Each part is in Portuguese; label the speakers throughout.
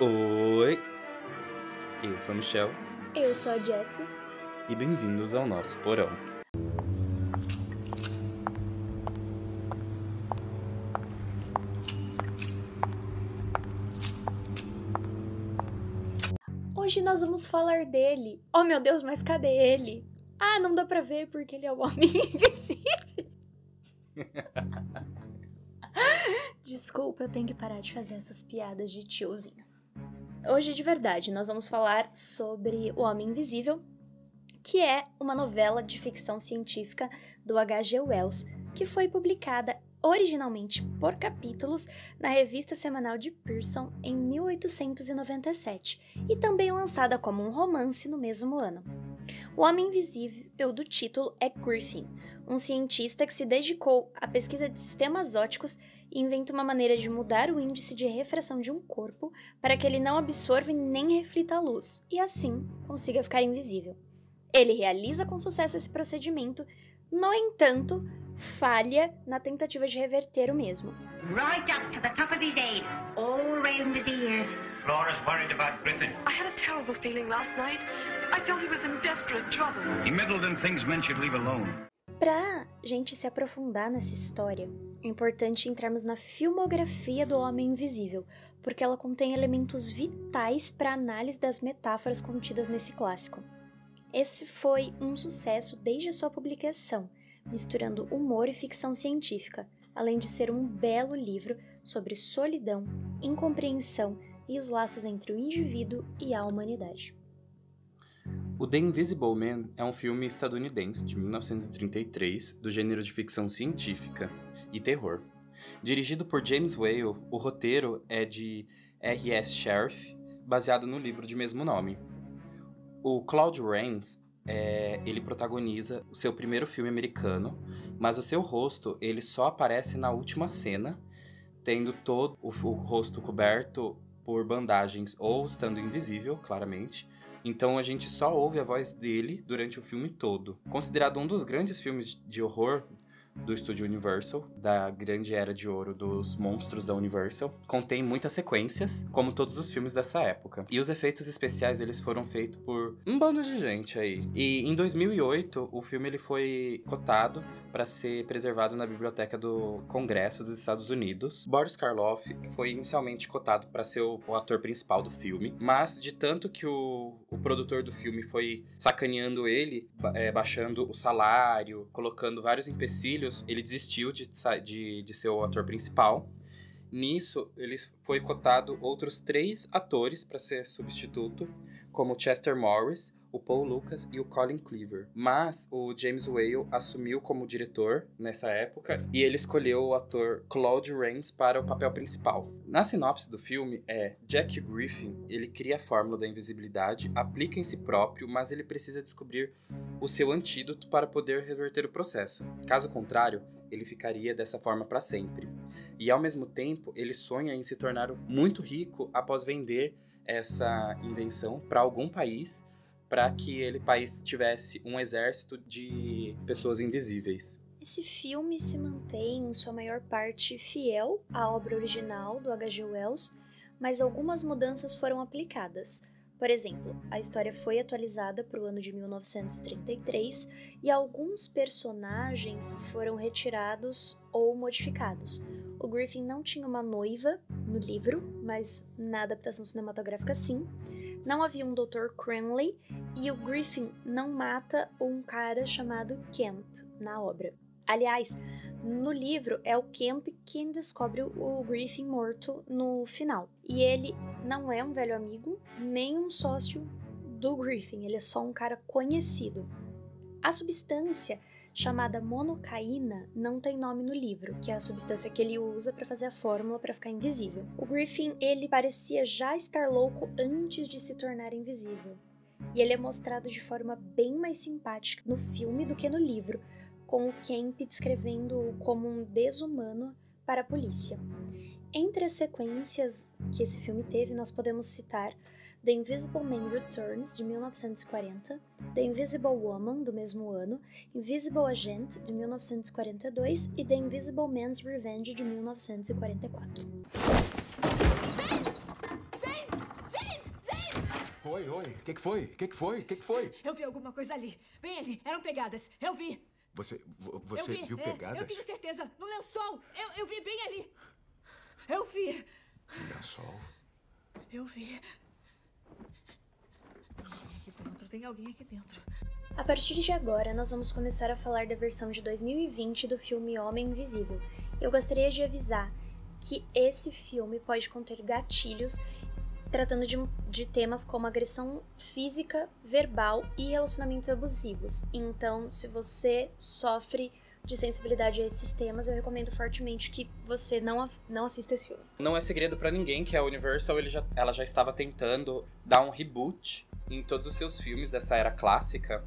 Speaker 1: Oi, eu sou o Michel
Speaker 2: Eu sou a Jessie.
Speaker 1: e bem-vindos ao nosso porão.
Speaker 2: Hoje nós vamos falar dele. Oh meu Deus, mas cadê ele? Ah, não dá pra ver porque ele é o homem invisível. Desculpa, eu tenho que parar de fazer essas piadas de tiozinho. Hoje, de verdade, nós vamos falar sobre O Homem Invisível, que é uma novela de ficção científica do H.G. Wells, que foi publicada originalmente por capítulos na revista semanal de Pearson em 1897 e também lançada como um romance no mesmo ano. O Homem Invisível do título é Griffin, um cientista que se dedicou à pesquisa de sistemas óticos inventa uma maneira de mudar o índice de refração de um corpo para que ele não absorva nem reflita a luz, e assim consiga ficar invisível. Ele realiza com sucesso esse procedimento, no entanto, falha na tentativa de reverter o mesmo.
Speaker 3: right up to the top of his head, all round his ears.
Speaker 4: Flora's worried about Griffin.
Speaker 5: I had a terrible feeling last night. I felt he was in desperate trouble.
Speaker 4: He meddled in things men should leave alone.
Speaker 2: Pra gente se aprofundar nessa história, é importante entrarmos na filmografia do Homem Invisível, porque ela contém elementos vitais para análise das metáforas contidas nesse clássico. Esse foi um sucesso desde a sua publicação, misturando humor e ficção científica, além de ser um belo livro sobre solidão, incompreensão e os laços entre o indivíduo e a humanidade.
Speaker 1: O The Invisible Man é um filme estadunidense de 1933 do gênero de ficção científica e terror. Dirigido por James Whale, o roteiro é de R.S. Sheriff, baseado no livro de mesmo nome. O Claude Rains, é, ele protagoniza o seu primeiro filme americano, mas o seu rosto ele só aparece na última cena, tendo todo o, o rosto coberto por bandagens ou estando invisível, claramente. Então a gente só ouve a voz dele durante o filme todo. Considerado um dos grandes filmes de horror do estúdio Universal, da grande era de ouro dos monstros da Universal, contém muitas sequências, como todos os filmes dessa época. E os efeitos especiais eles foram feitos por um bando de gente aí. E em 2008, o filme ele foi cotado para ser preservado na biblioteca do Congresso dos Estados Unidos. Boris Karloff foi inicialmente cotado para ser o, o ator principal do filme, mas de tanto que o, o produtor do filme foi sacaneando ele, é, baixando o salário, colocando vários empecilhos, ele desistiu de, de, de ser o ator principal. Nisso, ele foi cotado outros três atores para ser substituto, como Chester Morris, o Paul Lucas e o Colin Cleaver. Mas o James Whale assumiu como diretor nessa época e ele escolheu o ator Claude Rains para o papel principal. Na sinopse do filme é Jack Griffin, ele cria a fórmula da invisibilidade, aplica em si próprio, mas ele precisa descobrir o seu antídoto para poder reverter o processo. Caso contrário, ele ficaria dessa forma para sempre. E ao mesmo tempo, ele sonha em se tornar muito rico após vender essa invenção para algum país para que ele país tivesse um exército de pessoas invisíveis.
Speaker 2: Esse filme se mantém, em sua maior parte, fiel à obra original do H.G. Wells, mas algumas mudanças foram aplicadas. Por exemplo, a história foi atualizada para o ano de 1933 e alguns personagens foram retirados ou modificados. O Griffin não tinha uma noiva no livro, mas na adaptação cinematográfica sim. Não havia um Dr. Cranley e o Griffin não mata um cara chamado Kemp na obra. Aliás, no livro é o Kemp quem descobre o Griffin morto no final. E ele não é um velho amigo, nem um sócio do Griffin, ele é só um cara conhecido. A substância chamada monocaína não tem nome no livro, que é a substância que ele usa para fazer a fórmula para ficar invisível. O Griffin, ele parecia já estar louco antes de se tornar invisível. E ele é mostrado de forma bem mais simpática no filme do que no livro, com o Kemp descrevendo-o como um desumano para a polícia. Entre as sequências que esse filme teve, nós podemos citar The Invisible Man Returns, de 1940, The Invisible Woman, do mesmo ano, Invisible Agent, de 1942 e The Invisible Man's Revenge, de 1944.
Speaker 6: Oi, oi. O que, que foi? O que, que foi? O que, que foi?
Speaker 7: Eu vi alguma coisa ali. Bem ali. Eram pegadas. Eu vi.
Speaker 6: Você, você
Speaker 7: vi.
Speaker 6: viu
Speaker 7: é,
Speaker 6: pegadas?
Speaker 7: eu tenho certeza. No lençol. Eu, eu vi bem ali. Eu vi.
Speaker 6: Lençol.
Speaker 7: Eu vi. Aqui dentro. Tem alguém aqui dentro.
Speaker 2: A partir de agora, nós vamos começar a falar da versão de 2020 do filme Homem Invisível. Eu gostaria de avisar que esse filme pode conter gatilhos tratando de, de temas como agressão física, verbal e relacionamentos abusivos. Então, se você sofre de sensibilidade a esses temas, eu recomendo fortemente que você não, não assista esse filme.
Speaker 1: Não é segredo pra ninguém que a Universal já, ela já estava tentando dar um reboot em todos os seus filmes dessa era clássica.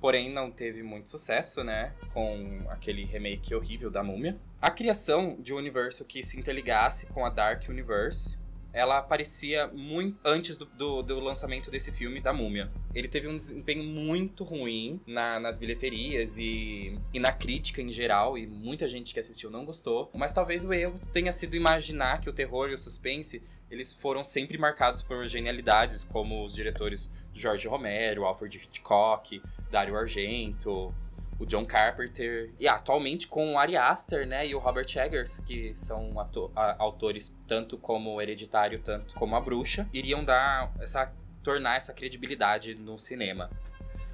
Speaker 1: Porém, não teve muito sucesso, né? Com aquele remake horrível da Múmia. A criação de um universo que se interligasse com a Dark Universe, ela aparecia muito antes do, do, do lançamento desse filme da Múmia. Ele teve um desempenho muito ruim na- nas bilheterias e, e na crítica em geral, e muita gente que assistiu não gostou. Mas talvez o erro tenha sido imaginar que o terror e o suspense eles foram sempre marcados por genialidades, como os diretores George Romero, Alfred Hitchcock, Dario Argento, o John Carpenter, e atualmente com o Ari Aster, né, e o Robert Eggers, que são a- autores tanto como Hereditário, tanto como a Bruxa, iriam dar essa tornar essa credibilidade no cinema.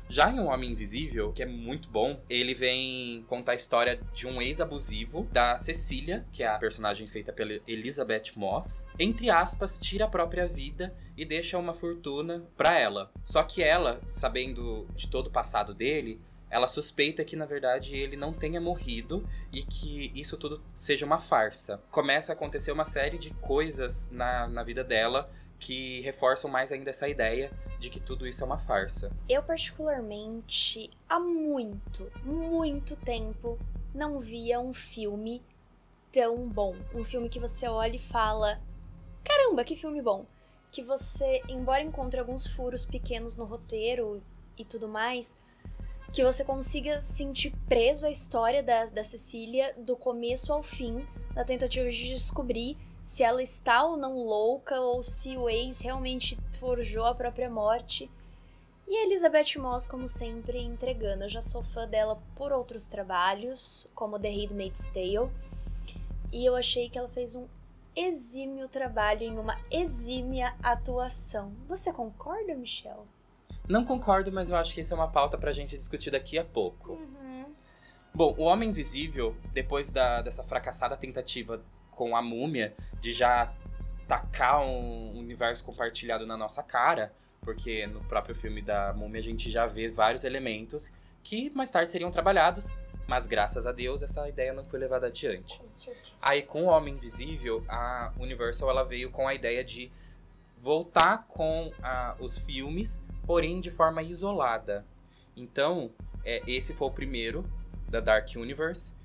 Speaker 1: Já em Um Homem Invisível, que é muito bom, ele vem contar a história de um ex-abusivo da Cecília, que é a personagem feita pela Elizabeth Moss. Entre aspas, tira a própria vida e deixa uma fortuna pra ela. Só que ela, sabendo de todo o passado dele, ela suspeita que na verdade ele não tenha morrido e que isso tudo seja uma farsa. Começa a acontecer uma série de coisas na, na vida dela que reforçam mais ainda essa ideia de que tudo isso é uma farsa.
Speaker 2: Eu, particularmente, há muito, muito tempo não via um filme tão bom. Um filme que você olha e fala: caramba, que filme bom! Que você, embora encontre alguns furos pequenos no roteiro e tudo mais, que você consiga sentir preso à história da, da Cecília do começo ao fim, na tentativa de descobrir se ela está ou não louca ou se o ex realmente forjou a própria morte. E a Elizabeth Moss, como sempre, entregando. Eu já sou fã dela por outros trabalhos, como The Handmaid's Tale. E eu achei que ela fez um exímio trabalho em uma exímia atuação. Você concorda, Michelle?
Speaker 1: Não concordo, mas eu acho que isso é uma pauta pra gente discutir daqui a pouco.
Speaker 2: Uhum.
Speaker 1: Bom, o Homem Invisível, depois da, dessa fracassada tentativa com a múmia de já tacar um universo compartilhado na nossa cara, porque no próprio filme da múmia a gente já vê vários elementos que mais tarde seriam trabalhados, mas graças a Deus essa ideia não foi levada adiante.
Speaker 2: Com certeza.
Speaker 1: Aí com o Homem Invisível, a Universal ela veio com a ideia de voltar com ah, os filmes, porém de forma isolada. Então, é, esse foi o primeiro da Dark Universe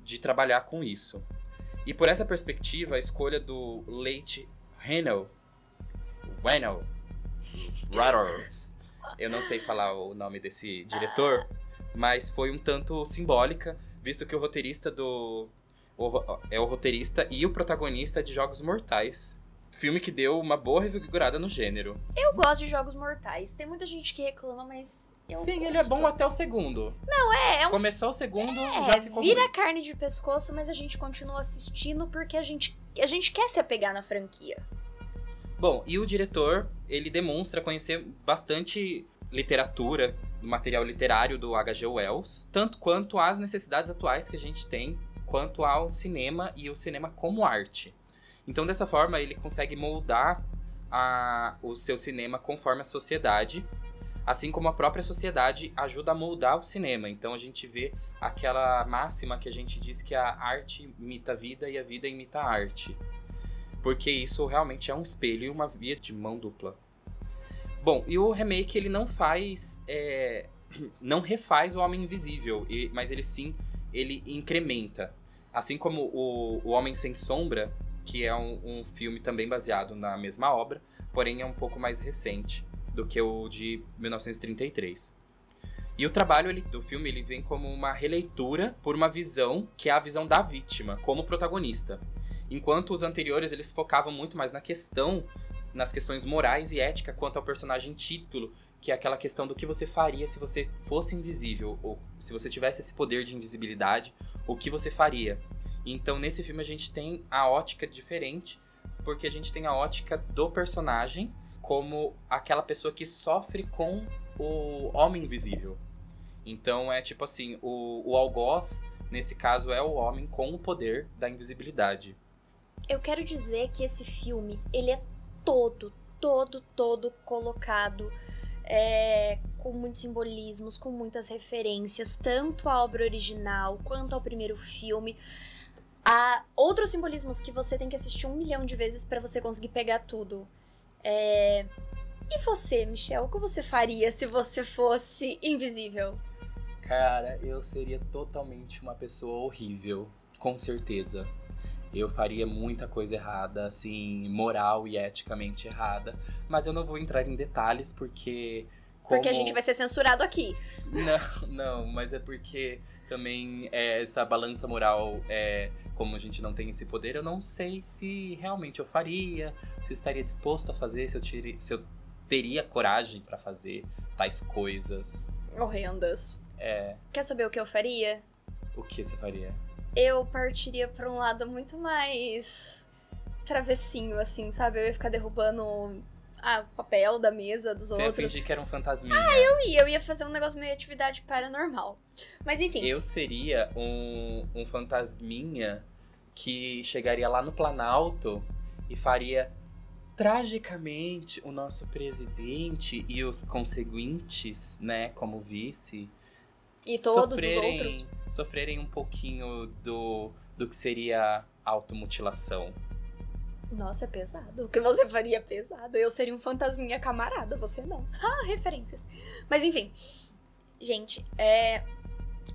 Speaker 1: de trabalhar com isso. E por essa perspectiva, a escolha do Late Rennell, Rennell, Rutters, eu não sei falar o nome desse diretor, mas foi um tanto simbólica, visto que o roteirista do o é o roteirista e o protagonista de Jogos Mortais. Filme que deu uma boa revigorada no gênero.
Speaker 2: Eu gosto de Jogos Mortais. Tem muita gente que reclama, mas eu
Speaker 1: Sim, ele é
Speaker 2: gosto.
Speaker 1: bom até o segundo.
Speaker 2: É, é um
Speaker 1: Começou o segundo,
Speaker 2: É,
Speaker 1: já ficou
Speaker 2: vira
Speaker 1: ruim.
Speaker 2: carne de pescoço, mas a gente continua assistindo porque a gente, a gente quer se apegar na franquia.
Speaker 1: Bom, e o diretor, ele demonstra conhecer bastante literatura, material literário do H.G. Wells, tanto quanto as necessidades atuais que a gente tem, quanto ao cinema e o cinema como arte. Então, dessa forma, ele consegue moldar a- o seu cinema conforme a sociedade, assim como a própria sociedade ajuda a moldar o cinema. Então, a gente vê aquela máxima que a gente diz que a arte imita a vida e a vida imita a arte porque isso realmente é um espelho e uma via de mão dupla. Bom, e o remake ele não faz, é, não refaz o Homem Invisível, mas ele sim ele incrementa, assim como o, o Homem Sem Sombra, que é um, um filme também baseado na mesma obra, porém é um pouco mais recente do que o de 1933. E o trabalho ele- do filme ele vem como uma releitura por uma visão que é a visão da vítima como protagonista. Enquanto os anteriores eles focavam muito mais na questão nas questões morais e ética quanto ao personagem título, que é aquela questão do que você faria se você fosse invisível, ou se você tivesse esse poder de invisibilidade, o que você faria. Então, nesse filme, a gente tem a ótica diferente, porque a gente tem a ótica do personagem como aquela pessoa que sofre com o homem invisível. Então, é tipo assim: o, o algoz, nesse caso, é o homem com o poder da invisibilidade.
Speaker 2: Eu quero dizer que esse filme, ele é todo, todo, todo colocado é, com muitos simbolismos, com muitas referências, tanto à obra original quanto ao primeiro filme. Há outros simbolismos que você tem que assistir um milhão de vezes para você conseguir pegar tudo. É... E você, Michel, o que você faria se você fosse invisível?
Speaker 1: Cara, eu seria totalmente uma pessoa horrível, com certeza. Eu faria muita coisa errada, assim, moral e eticamente errada. Mas eu não vou entrar em detalhes porque. Como...
Speaker 2: Porque a gente vai ser censurado aqui.
Speaker 1: Não, não, mas é porque também é, essa balança moral, é, como a gente não tem esse poder, eu não sei se realmente eu faria, se eu estaria disposto a fazer, se eu, tire, se eu teria coragem para fazer tais coisas.
Speaker 2: Horrendas.
Speaker 1: É.
Speaker 2: Quer saber o que eu faria?
Speaker 1: O que você faria?
Speaker 2: Eu partiria pra um lado muito mais travessinho, assim, sabe? Eu ia ficar derrubando ah, o papel da mesa dos
Speaker 1: Você ia
Speaker 2: outros.
Speaker 1: fingir que era um fantasminha.
Speaker 2: Ah, eu ia, eu ia fazer um negócio meio atividade paranormal. Mas enfim.
Speaker 1: Eu seria um, um fantasminha que chegaria lá no Planalto e faria tragicamente o nosso presidente e os conseguintes, né, como vice,
Speaker 2: E todos
Speaker 1: sofrerem,
Speaker 2: os outros.
Speaker 1: sofrerem um pouquinho do, do que seria automutilação.
Speaker 2: Nossa, é pesado. O que você faria é pesado. Eu seria um fantasminha camarada, você não. Ah, referências. Mas enfim. Gente, é.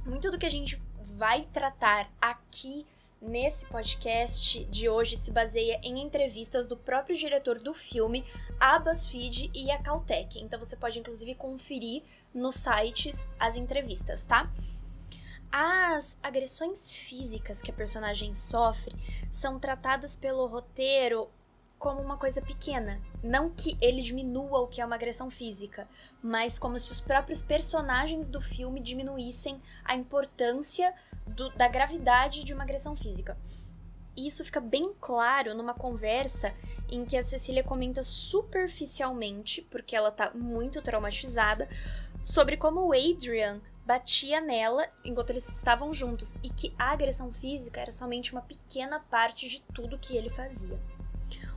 Speaker 2: Muito do que a gente vai tratar aqui nesse podcast de hoje se baseia em entrevistas do próprio diretor do filme, a BuzzFeed e a Caltech. Então você pode inclusive conferir nos sites as entrevistas, tá? As agressões físicas que a personagem sofre são tratadas pelo roteiro como uma coisa pequena. Não que ele diminua o que é uma agressão física, mas como se os próprios personagens do filme diminuíssem a importância do- da gravidade de uma agressão física. E isso fica bem claro numa conversa em que a Cecília comenta superficialmente, porque ela tá muito traumatizada, sobre como o Adrian batia nela enquanto eles estavam juntos e que a agressão física era somente uma pequena parte de tudo que ele fazia.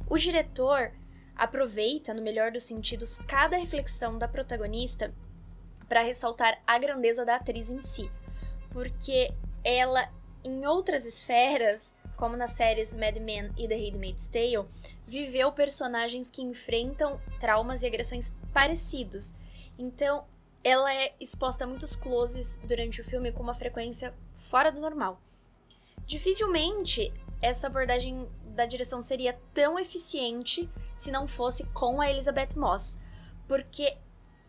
Speaker 2: O diretor aproveita, no melhor dos sentidos, cada reflexão da protagonista para ressaltar a grandeza da atriz em si, porque ela, em outras esferas, como nas séries Mad Men e The Handmaid's Tale, viveu personagens que enfrentam traumas e agressões parecidos. Então, ela é exposta a muitos closes durante o filme com uma frequência fora do normal. Dificilmente essa abordagem da direção seria tão eficiente se não fosse com a Elizabeth Moss, porque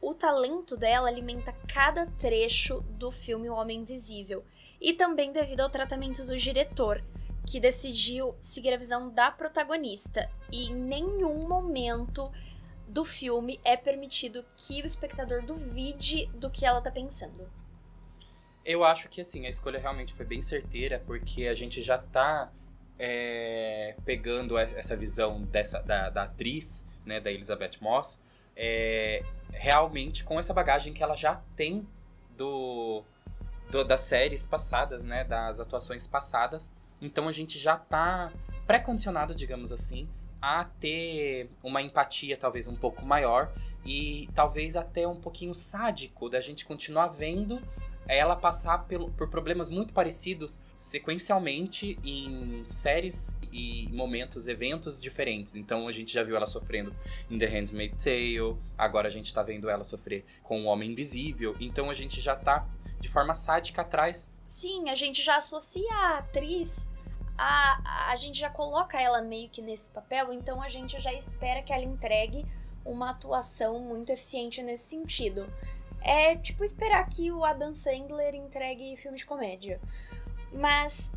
Speaker 2: o talento dela alimenta cada trecho do filme O Homem Invisível, e também devido ao tratamento do diretor, que decidiu seguir a visão da protagonista, e em nenhum momento do filme é permitido que o espectador duvide do que ela tá pensando.
Speaker 1: Eu acho que assim, a escolha realmente foi bem certeira, porque a gente já tá é, pegando essa visão dessa, da, da atriz, né, da Elizabeth Moss, é, realmente com essa bagagem que ela já tem do, do- das séries passadas, né, das atuações passadas. Então a gente já tá pré-condicionado, digamos assim, a ter uma empatia talvez um pouco maior e talvez até um pouquinho sádico da gente continuar vendo ela passar pelo- por problemas muito parecidos sequencialmente em séries e momentos, eventos diferentes. Então a gente já viu ela sofrendo em The Handmaid's Tale, agora a gente tá vendo ela sofrer com o Homem Invisível. Então a gente já tá de forma sádica atrás.
Speaker 2: Sim, a gente já associa a atriz a, a gente já coloca ela meio que nesse papel, então a gente já espera que ela entregue uma atuação muito eficiente nesse sentido. É tipo esperar que o Adam Sandler entregue filme de comédia. Mas,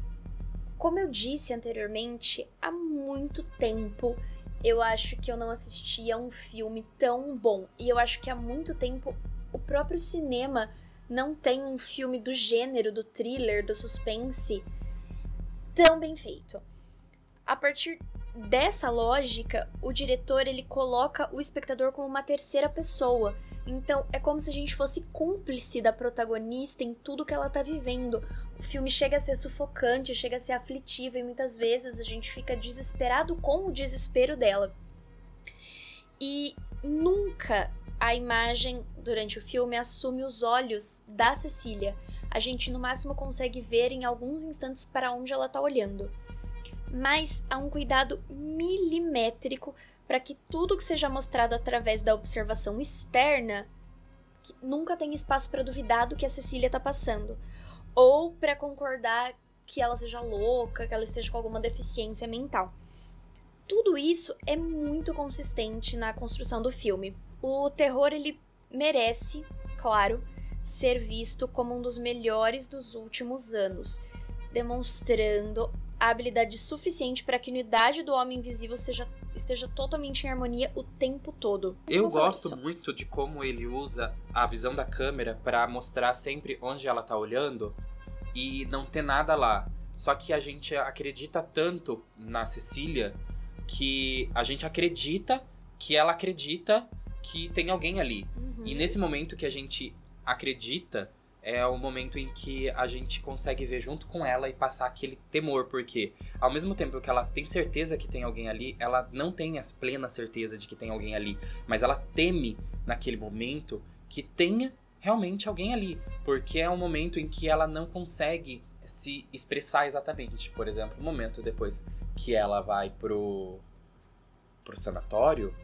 Speaker 2: como eu disse anteriormente, há muito tempo eu acho que eu não assistia um filme tão bom. E eu acho que há muito tempo o próprio cinema não tem um filme do gênero, do thriller, do suspense tão bem feito. A partir dessa lógica, o diretor ele coloca o espectador como uma terceira pessoa. Então é como se a gente fosse cúmplice da protagonista em tudo que ela tá vivendo. O filme chega a ser sufocante, chega a ser aflitivo e muitas vezes a gente fica desesperado com o desespero dela. E nunca a imagem durante o filme assume os olhos da Cecília. A gente no máximo consegue ver em alguns instantes para onde ela tá olhando mas há um cuidado milimétrico para que tudo que seja mostrado através da observação externa nunca tenha espaço para duvidar do que a Cecília está passando, ou para concordar que ela seja louca, que ela esteja com alguma deficiência mental. Tudo isso é muito consistente na construção do filme. O terror ele merece, claro, ser visto como um dos melhores dos últimos anos, demonstrando a habilidade suficiente para que a unidade do Homem Invisível seja, esteja totalmente em harmonia o tempo todo.
Speaker 1: Eu gosto muito de como ele usa a visão da câmera para mostrar sempre onde ela tá olhando e não ter nada lá. Só que a gente acredita tanto na Cecília que a gente acredita que ela acredita que tem alguém ali.
Speaker 2: Uhum.
Speaker 1: E nesse momento que a gente acredita, é o momento em que a gente consegue ver junto com ela e passar aquele temor, porque ao mesmo tempo que ela tem certeza que tem alguém ali, ela não tem a plena certeza de que tem alguém ali, mas ela teme naquele momento que tenha realmente alguém ali, porque é um momento em que ela não consegue se expressar exatamente. Por exemplo, o momento depois que ela vai pro pro sanatório,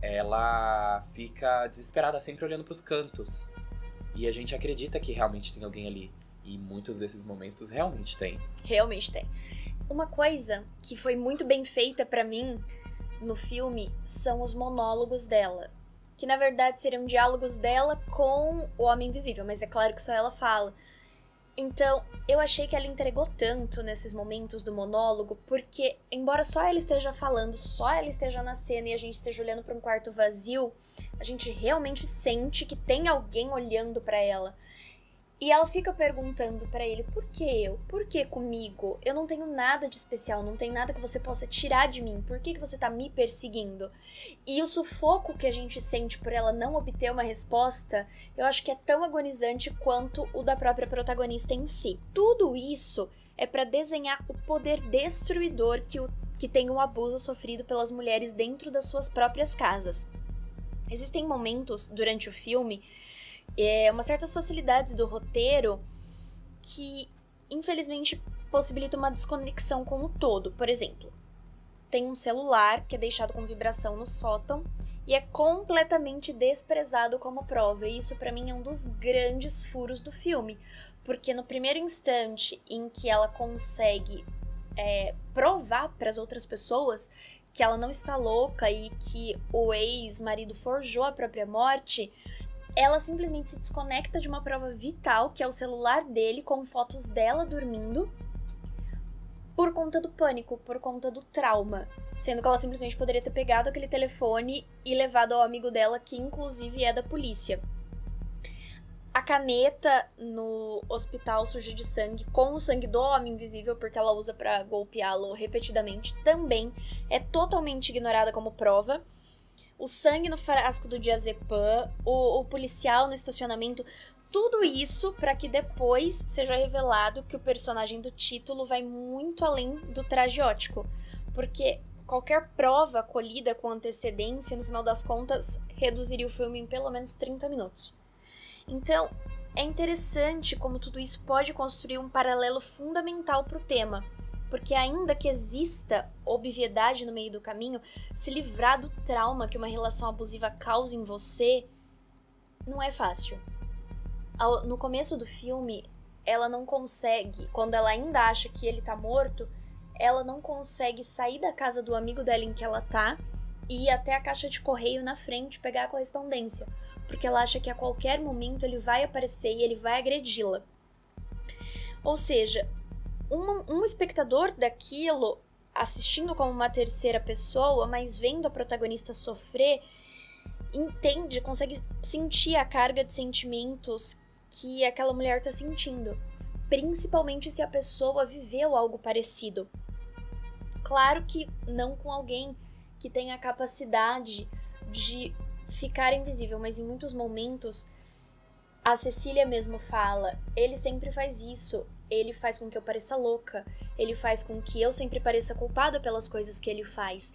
Speaker 1: ela fica desesperada sempre olhando para os cantos e a gente acredita que realmente tem alguém ali. E muitos desses momentos realmente tem.
Speaker 2: Realmente tem. Uma coisa que foi muito bem feita para mim no filme são os monólogos dela. Que na verdade seriam diálogos dela com o Homem Invisível, mas é claro que só ela fala. Então, eu achei que ela entregou tanto nesses momentos do monólogo, porque, embora só ela esteja falando, só ela esteja na cena e a gente esteja olhando para um quarto vazio, a gente realmente sente que tem alguém olhando para ela. E ela fica perguntando para ele: por que eu? Por que comigo? Eu não tenho nada de especial, não tem nada que você possa tirar de mim. Por que, que você tá me perseguindo? E o sufoco que a gente sente por ela não obter uma resposta, eu acho que é tão agonizante quanto o da própria protagonista em si. Tudo isso é para desenhar o poder destruidor que, o, que tem o abuso sofrido pelas mulheres dentro das suas próprias casas. Existem momentos durante o filme é, umas certas facilidades do roteiro que, infelizmente, possibilitam uma desconexão com o todo. Por exemplo, tem um celular que é deixado com vibração no sótão e é completamente desprezado como prova. E isso, para mim, é um dos grandes furos do filme, porque no primeiro instante em que ela consegue é, provar para as outras pessoas que ela não está louca e que o ex-marido forjou a própria morte, ela simplesmente se desconecta de uma prova vital, que é o celular dele com fotos dela dormindo, por conta do pânico, por conta do trauma. Sendo que ela simplesmente poderia ter pegado aquele telefone e levado ao amigo dela, que inclusive é da polícia. A caneta no hospital suja de sangue, com o sangue do homem invisível, porque ela usa para golpeá-lo repetidamente, também é totalmente ignorada como prova o sangue no frasco do diazepam, o, o policial no estacionamento, tudo isso para que depois seja revelado que o personagem do título vai muito além do tragiótico, porque qualquer prova colhida com antecedência, no final das contas, reduziria o filme em pelo menos 30 minutos. Então, é interessante como tudo isso pode construir um paralelo fundamental para o tema porque ainda que exista obviedade no meio do caminho, se livrar do trauma que uma relação abusiva causa em você não é fácil. No começo do filme, ela não consegue, quando ela ainda acha que ele tá morto, ela não consegue sair da casa do amigo dela em que ela tá e ir até a caixa de correio na frente pegar a correspondência, porque ela acha que a qualquer momento ele vai aparecer e ele vai agredi-la. Ou seja, um, um espectador daquilo assistindo como uma terceira pessoa, mas vendo a protagonista sofrer, entende, consegue sentir a carga de sentimentos que aquela mulher tá sentindo, principalmente se a pessoa viveu algo parecido. Claro que não com alguém que tenha a capacidade de ficar invisível, mas em muitos momentos a Cecília mesmo fala: ele sempre faz isso, ele faz com que eu pareça louca, ele faz com que eu sempre pareça culpada pelas coisas que ele faz.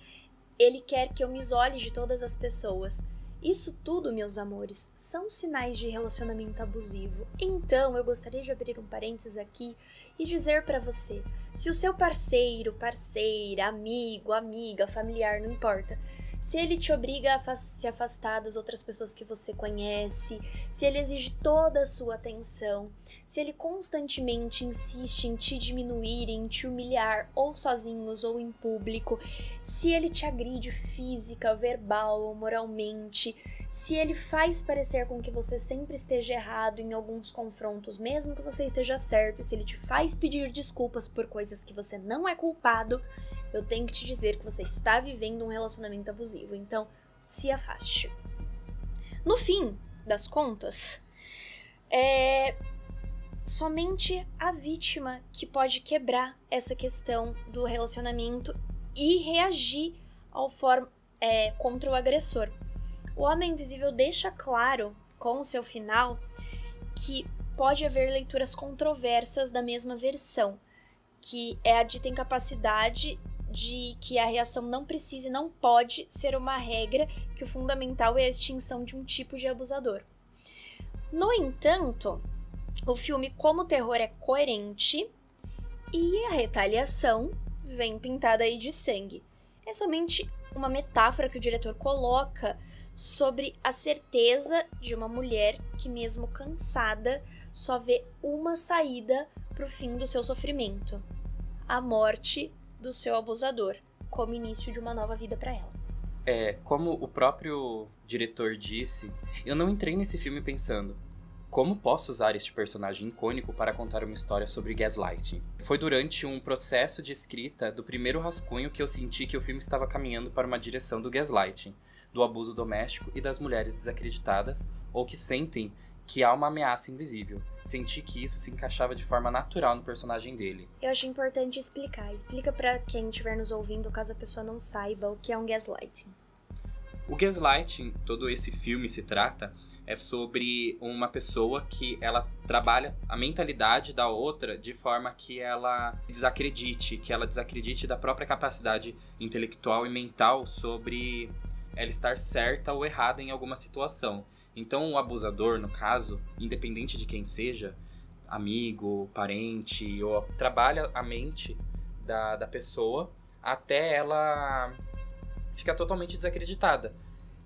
Speaker 2: Ele quer que eu me isole de todas as pessoas. Isso tudo, meus amores, são sinais de relacionamento abusivo. Então, eu gostaria de abrir um parênteses aqui e dizer para você: se o seu parceiro, parceira, amigo, amiga, familiar, não importa, se ele te obriga a se afastar das outras pessoas que você conhece, se ele exige toda a sua atenção, se ele constantemente insiste em te diminuir, em te humilhar, ou sozinhos ou em público, se ele te agride física, verbal ou moralmente, se ele faz parecer com que você sempre esteja errado em alguns confrontos, mesmo que você esteja certo, e se ele te faz pedir desculpas por coisas que você não é culpado, eu tenho que te dizer que você está vivendo um relacionamento abusivo. Então, se afaste. No fim das contas, é somente a vítima que pode quebrar essa questão do relacionamento e reagir ao form é, contra o agressor. O Homem Invisível deixa claro, com o seu final, que pode haver leituras controversas da mesma versão, que é a dita incapacidade de que a reação não precisa e não pode ser uma regra, que o fundamental é a extinção de um tipo de abusador. No entanto, o filme, como terror, é coerente e a retaliação vem pintada aí de sangue. É somente uma metáfora que o diretor coloca sobre a certeza de uma mulher que, mesmo cansada, só vê uma saída para o fim do seu sofrimento: a morte do seu abusador, como início de uma nova vida para ela.
Speaker 1: É, como o próprio diretor disse, eu não entrei nesse filme pensando como posso usar este personagem icônico para contar uma história sobre gaslighting. Foi durante um processo de escrita do primeiro rascunho que eu senti que o filme estava caminhando para uma direção do gaslighting, do abuso doméstico e das mulheres desacreditadas ou que sentem que há uma ameaça invisível. Senti que isso se encaixava de forma natural no personagem dele.
Speaker 2: Eu acho importante explicar. Explica para quem estiver nos ouvindo, caso a pessoa não saiba, o que é um gaslighting.
Speaker 1: O gaslighting, todo esse filme se trata, é sobre uma pessoa que ela trabalha a mentalidade da outra de forma que ela desacredite, que ela desacredite da própria capacidade intelectual e mental sobre ela estar certa ou errada em alguma situação. Então, o abusador, no caso, independente de quem seja, amigo, parente, ou trabalha a mente da, da pessoa até ela ficar totalmente desacreditada.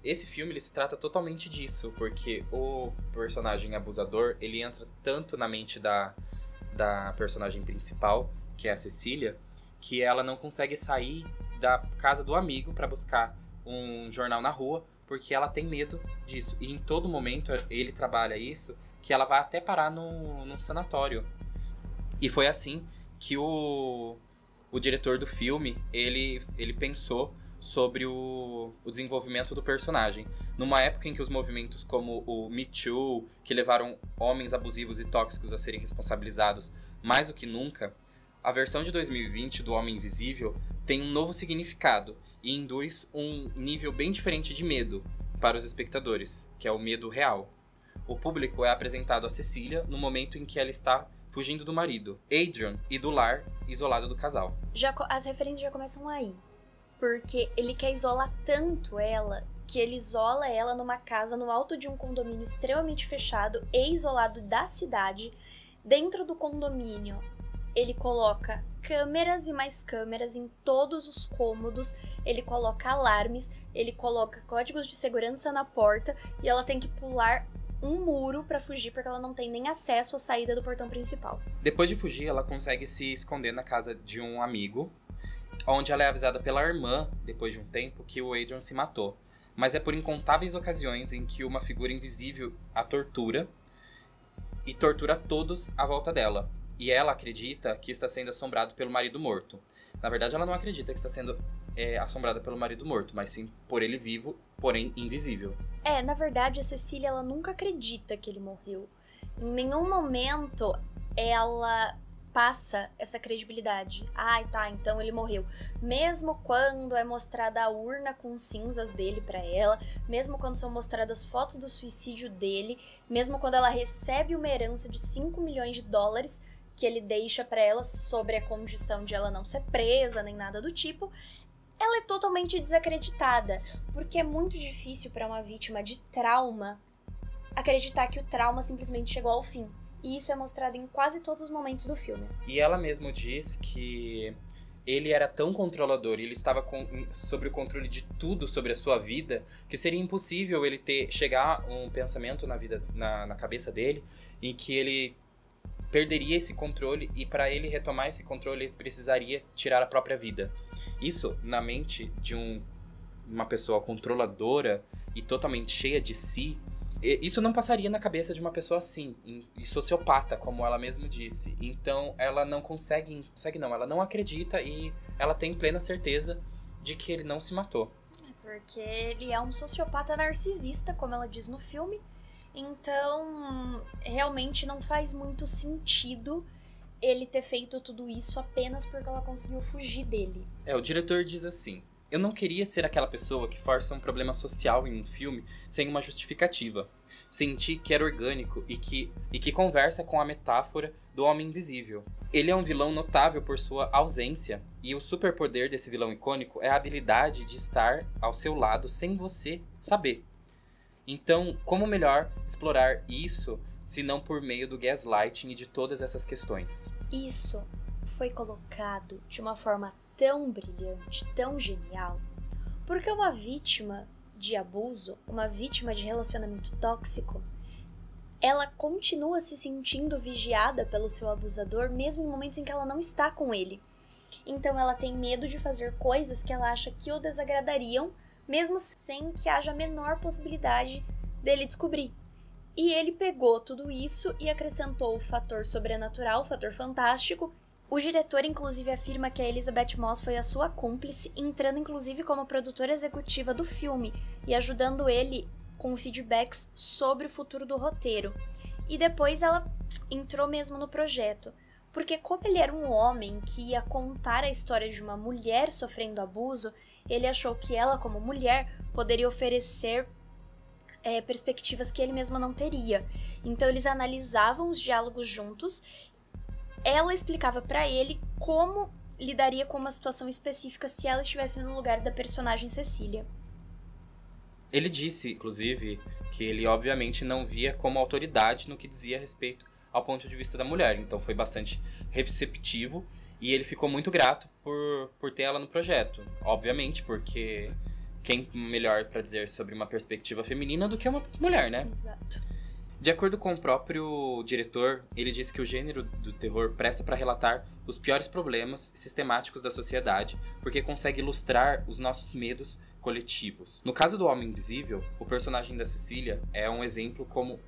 Speaker 1: Esse filme ele se trata totalmente disso, porque o personagem abusador ele entra tanto na mente da, da personagem principal, que é a Cecília, que ela não consegue sair da casa do amigo para buscar um jornal na rua, porque ela tem medo disso. E em todo momento ele trabalha isso, que ela vai até parar no, num sanatório. E foi assim que o, o diretor do filme, ele, ele pensou sobre o, o desenvolvimento do personagem. Numa época em que os movimentos como o Me Too, que levaram homens abusivos e tóxicos a serem responsabilizados mais do que nunca, a versão de 2020 do Homem Invisível tem um novo significado e induz um nível bem diferente de medo para os espectadores, que é o medo real. O público é apresentado a Cecília no momento em que ela está fugindo do marido, Adrian, e do lar isolado do casal.
Speaker 2: Já, as referências já começam aí. Porque ele quer isolar tanto ela que ele isola ela numa casa no alto de um condomínio extremamente fechado e isolado da cidade. Dentro do condomínio, ele coloca câmeras e mais câmeras em todos os cômodos, ele coloca alarmes, ele coloca códigos de segurança na porta e ela tem que pular um muro para fugir porque ela não tem nem acesso à saída do portão principal.
Speaker 1: Depois de fugir, ela consegue se esconder na casa de um amigo, onde ela é avisada pela irmã, depois de um tempo, que o Adrian se matou. Mas é por incontáveis ocasiões em que uma figura invisível a tortura e tortura todos à volta dela, e ela acredita que está sendo assombrado pelo marido morto. Na verdade, ela não acredita que está sendo é, assombrada pelo marido morto, mas sim por ele vivo, porém invisível.
Speaker 2: É, na verdade, a Cecília ela nunca acredita que ele morreu. Em nenhum momento ela passa essa credibilidade. Ai, tá, então ele morreu. Mesmo quando é mostrada a urna com cinzas dele para ela, mesmo quando são mostradas fotos do suicídio dele, mesmo quando ela recebe uma herança de 5 milhões de dólares que ele deixa para ela sobre a condição de ela não ser presa nem nada do tipo, ela é totalmente desacreditada, porque é muito difícil para uma vítima de trauma acreditar que o trauma simplesmente chegou ao fim. E isso é mostrado em quase todos os momentos do filme.
Speaker 1: E ela mesma diz que ele era tão controlador ele estava com, sobre o controle de tudo sobre a sua vida que seria impossível ele ter chegar um pensamento na vida na, na cabeça dele em que ele perderia esse controle e para ele retomar esse controle ele precisaria tirar a própria vida. Isso na mente de um, uma pessoa controladora e totalmente cheia de si isso não passaria na cabeça de uma pessoa assim, e sociopata, como ela mesma disse. Então ela não consegue, consegue não, ela não acredita e ela tem plena certeza de que ele não se matou.
Speaker 2: É porque ele é um sociopata narcisista, como ela diz no filme. Então, realmente não faz muito sentido ele ter feito tudo isso apenas porque ela conseguiu fugir dele.
Speaker 1: É, o diretor diz assim: eu não queria ser aquela pessoa que força um problema social em um filme sem uma justificativa. Senti que era orgânico e que, e que conversa com a metáfora do homem invisível. Ele é um vilão notável por sua ausência, e o superpoder desse vilão icônico é a habilidade de estar ao seu lado sem você saber. Então, como melhor explorar isso se não por meio do gaslighting e de todas essas questões?
Speaker 2: Isso foi colocado de uma forma tão brilhante, tão genial, porque uma vítima de abuso, uma vítima de relacionamento tóxico, ela continua se sentindo vigiada pelo seu abusador mesmo em momentos em que ela não está com ele. Então ela tem medo de fazer coisas que ela acha que o desagradariam, mesmo sem que haja a menor possibilidade dele descobrir. E ele pegou tudo isso e acrescentou o fator sobrenatural, o fator fantástico, o diretor, inclusive, afirma que a Elizabeth Moss foi a sua cúmplice, entrando inclusive como produtora executiva do filme e ajudando ele com feedbacks sobre o futuro do roteiro. E depois ela entrou mesmo no projeto. Porque, como ele era um homem que ia contar a história de uma mulher sofrendo abuso, ele achou que ela, como mulher, poderia oferecer é, perspectivas que ele mesmo não teria. Então, eles analisavam os diálogos juntos ela explicava para ele como lidaria com uma situação específica se ela estivesse no lugar da personagem Cecília.
Speaker 1: Ele disse, inclusive, que ele obviamente não via como autoridade no que dizia a respeito ao ponto de vista da mulher, então foi bastante receptivo e ele ficou muito grato por, por ter ela no projeto. Obviamente, porque quem melhor para dizer sobre uma perspectiva feminina do que uma mulher, né?
Speaker 2: Exato.
Speaker 1: De acordo com o próprio diretor, ele diz que o gênero do terror presta para relatar os piores problemas sistemáticos da sociedade, porque consegue ilustrar os nossos medos coletivos. No caso do Homem Invisível, o personagem da Cecília é um exemplo como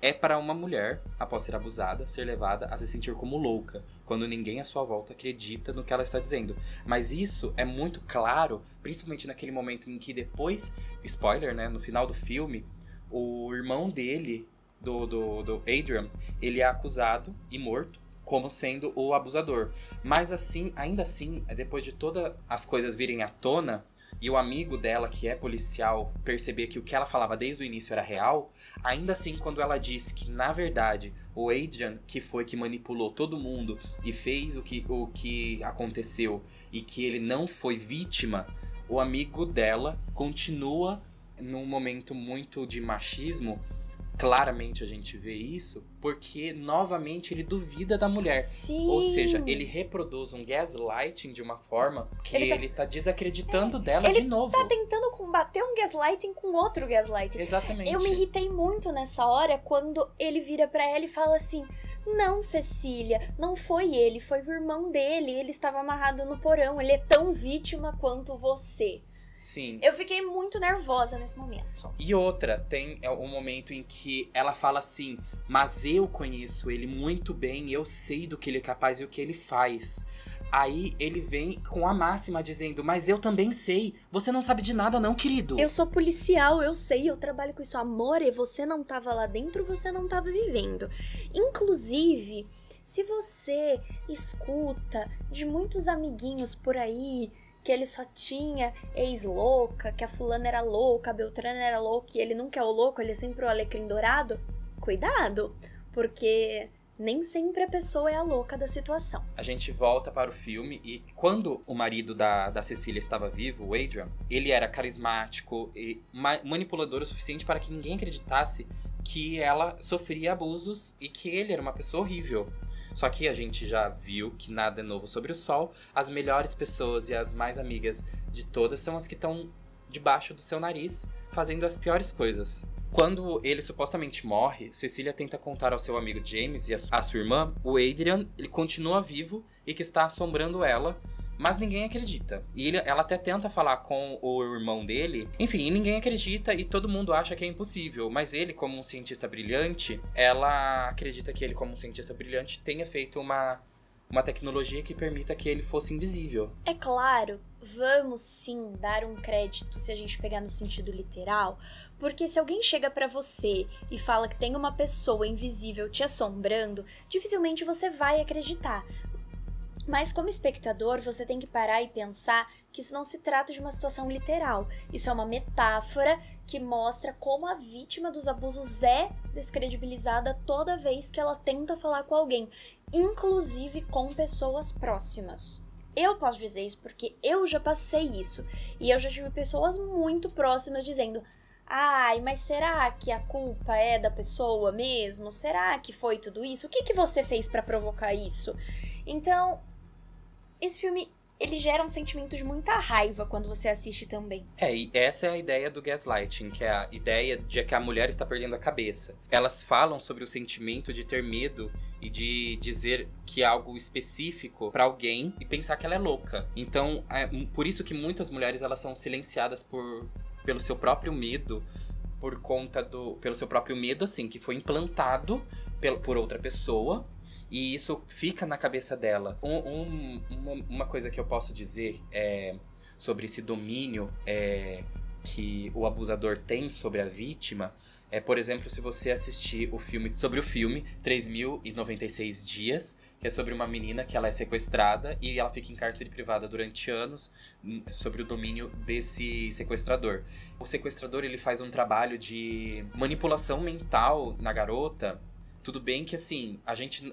Speaker 1: é para uma mulher, após ser abusada, ser levada a se sentir como louca, quando ninguém à sua volta acredita no que ela está dizendo. Mas isso é muito claro, principalmente naquele momento em que depois, spoiler, né, no final do filme, o irmão dele do, do, do Adrian, ele é acusado e morto como sendo o abusador. Mas assim, ainda assim, depois de todas as coisas virem à tona e o amigo dela, que é policial, perceber que o que ela falava desde o início era real, ainda assim, quando ela diz que na verdade o Adrian que foi que manipulou todo mundo e fez o que, o que aconteceu e que ele não foi vítima, o amigo dela continua num momento muito de machismo claramente a gente vê isso, porque novamente ele duvida da mulher.
Speaker 2: Sim.
Speaker 1: Ou seja, ele reproduz um gaslighting de uma forma que ele tá, ele tá desacreditando é, dela de novo.
Speaker 2: Ele tá tentando combater um gaslighting com outro gaslighting.
Speaker 1: Exatamente.
Speaker 2: Eu me irritei muito nessa hora quando ele vira para ela e fala assim: não, Cecília, não foi ele, foi o irmão dele. Ele estava amarrado no porão. Ele é tão vítima quanto você.
Speaker 1: Sim.
Speaker 2: Eu fiquei muito nervosa nesse momento.
Speaker 1: E outra, tem é, um momento em que ela fala assim: Mas eu conheço ele muito bem, eu sei do que ele é capaz e o que ele faz. Aí ele vem com a máxima dizendo: Mas eu também sei. Você não sabe de nada, não, querido.
Speaker 2: Eu sou policial, eu sei, eu trabalho com isso. Amor, e você não tava lá dentro, você não tava vivendo. Inclusive, se você escuta de muitos amiguinhos por aí que ele só tinha ex-louca, que a fulana era louca, a Beltrana era louca e ele nunca é o louco, ele é sempre o alecrim dourado, cuidado, porque nem sempre a pessoa é a louca da situação.
Speaker 1: A gente volta para o filme e quando o marido da, da Cecília estava vivo, o Adrian, ele era carismático e ma manipulador o suficiente para que ninguém acreditasse que ela sofria abusos e que ele era uma pessoa horrível. Só que a gente já viu que nada é novo sobre o sol. As melhores pessoas e as mais amigas de todas são as que estão debaixo do seu nariz, fazendo as piores coisas. Quando ele supostamente morre, Cecília tenta contar ao seu amigo James e a sua irmã, o Adrian, ele continua vivo e que está assombrando ela, mas ninguém acredita. E ele, ela até tenta falar com o irmão dele, enfim, ninguém acredita e todo mundo acha que é impossível. Mas ele, como um cientista brilhante, ela acredita que ele, como um cientista brilhante, tenha feito uma uma tecnologia que permita que ele fosse invisível.
Speaker 2: É claro, vamos sim dar um crédito se a gente pegar no sentido literal, porque se alguém chega para você e fala que tem uma pessoa invisível te assombrando, dificilmente você vai acreditar. Mas como espectador, você tem que parar e pensar que isso não se trata de uma situação literal. Isso é uma metáfora que mostra como a vítima dos abusos é descredibilizada toda vez que ela tenta falar com alguém, inclusive com pessoas próximas. Eu posso dizer isso porque eu já passei isso e eu já tive pessoas muito próximas dizendo: Ai, mas será que a culpa é da pessoa mesmo? Será que foi tudo isso? O que, que você fez para provocar isso? Então, esse filme ele gera um sentimento de muita raiva quando você assiste também.
Speaker 1: É, e essa é a ideia do gaslighting, que é a ideia de que a mulher está perdendo a cabeça. Elas falam sobre o sentimento de ter medo e de dizer que é algo específico para alguém e pensar que ela é louca. Então, é por isso que muitas mulheres elas são silenciadas por pelo seu próprio medo, por conta do pelo seu próprio medo assim, que foi implantado por outra pessoa e isso fica na cabeça dela. Um, um, uma, uma, coisa que eu posso dizer é, sobre esse domínio é, que o abusador tem sobre a vítima é, por exemplo, se você assistir o filme sobre o filme 3096 dias, que é sobre uma menina que ela é sequestrada e ela fica em cárcere privada durante anos hum, sobre o domínio desse sequestrador. O sequestrador ele faz um trabalho de manipulação mental na garota tudo bem que, assim, a gente.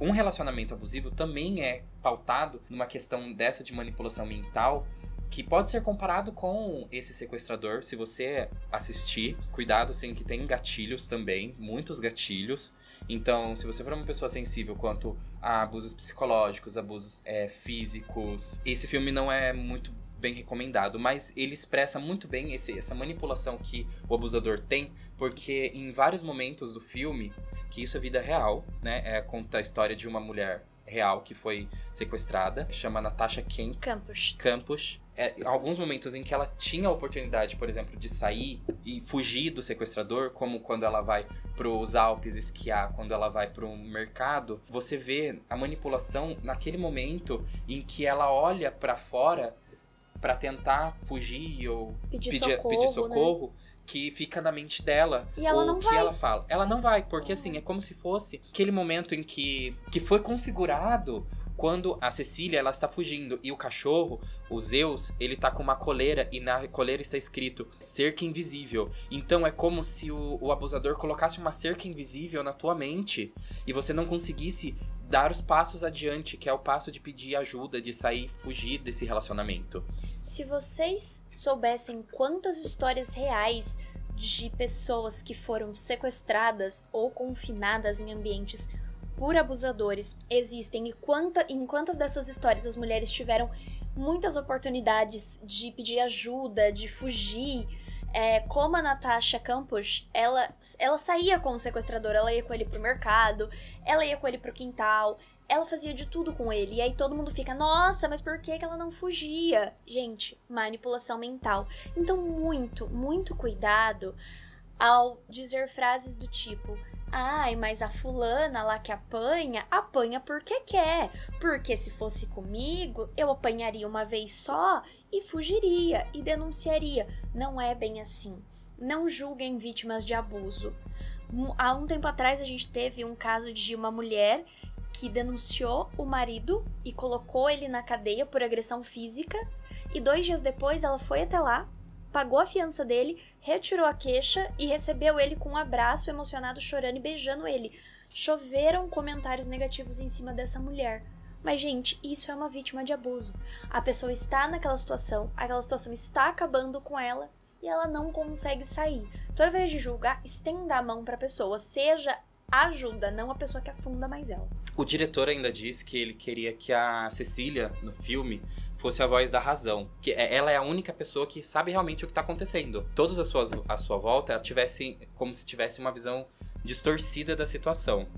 Speaker 1: Um relacionamento abusivo também é pautado numa questão dessa de manipulação mental que pode ser comparado com esse sequestrador, se você assistir. Cuidado, sim, que tem gatilhos também, muitos gatilhos. Então, se você for uma pessoa sensível quanto a abusos psicológicos, abusos é, físicos, esse filme não é muito bem recomendado, mas ele expressa muito bem esse, essa manipulação que o abusador tem, porque em vários momentos do filme que isso é vida real, né? É, conta a história de uma mulher real que foi sequestrada, chama Natasha Kemp
Speaker 2: Campos.
Speaker 1: Campos. É, alguns momentos em que ela tinha a oportunidade, por exemplo, de sair e fugir do sequestrador, como quando ela vai para os Alpes esquiar, quando ela vai para um mercado, você vê a manipulação naquele momento em que ela olha para fora para tentar fugir ou
Speaker 2: pedir,
Speaker 1: pedir
Speaker 2: socorro,
Speaker 1: pedir socorro
Speaker 2: né?
Speaker 1: Que fica na mente dela.
Speaker 2: E ela não
Speaker 1: que
Speaker 2: vai.
Speaker 1: ela fala. Ela não vai, porque assim, é como se fosse aquele momento em que, que foi configurado quando a Cecília ela está fugindo e o cachorro, o Zeus, ele tá com uma coleira e na coleira está escrito cerca invisível. Então é como se o, o abusador colocasse uma cerca invisível na tua mente e você não conseguisse dar os passos adiante, que é o passo de pedir ajuda, de sair, fugir desse relacionamento.
Speaker 2: Se vocês soubessem quantas histórias reais de pessoas que foram sequestradas ou confinadas em ambientes por abusadores existem e quanta, em quantas dessas histórias as mulheres tiveram muitas oportunidades de pedir ajuda, de fugir, é, como a Natasha Campos, ela, ela saía com o sequestrador, ela ia com ele pro mercado, ela ia com ele pro quintal, ela fazia de tudo com ele. E aí todo mundo fica, nossa, mas por que, ela não fugia? Gente, manipulação mental. Então, muito, muito cuidado ao dizer frases do tipo: Ai, mas a fulana lá que apanha, apanha porque quer. Porque se fosse comigo, eu apanharia uma vez só e fugiria e denunciaria. Não é bem assim. Não julguem vítimas de abuso. Há um tempo atrás a gente teve um caso de uma mulher que denunciou o marido e colocou ele na cadeia por agressão física. E dois dias depois ela foi até lá, pagou a fiança dele, retirou a queixa e recebeu ele com um abraço emocionado, chorando e beijando ele. Choveram comentários negativos em cima dessa mulher. Mas, gente, isso é uma vítima de abuso. A pessoa está naquela situação, aquela situação está acabando com ela e ela não consegue sair. Então, ao invés de julgar, estenda a mão pra pessoa. Seja ajuda, não a pessoa que afunda mais ela.
Speaker 1: O diretor ainda disse que ele queria que a Cecília, no filme, fosse a voz da razão. Que é- ela é a única pessoa que sabe realmente o que tá acontecendo. Todos à sua, à sua volta tivessem como se tivesse uma visão distorcida da situação.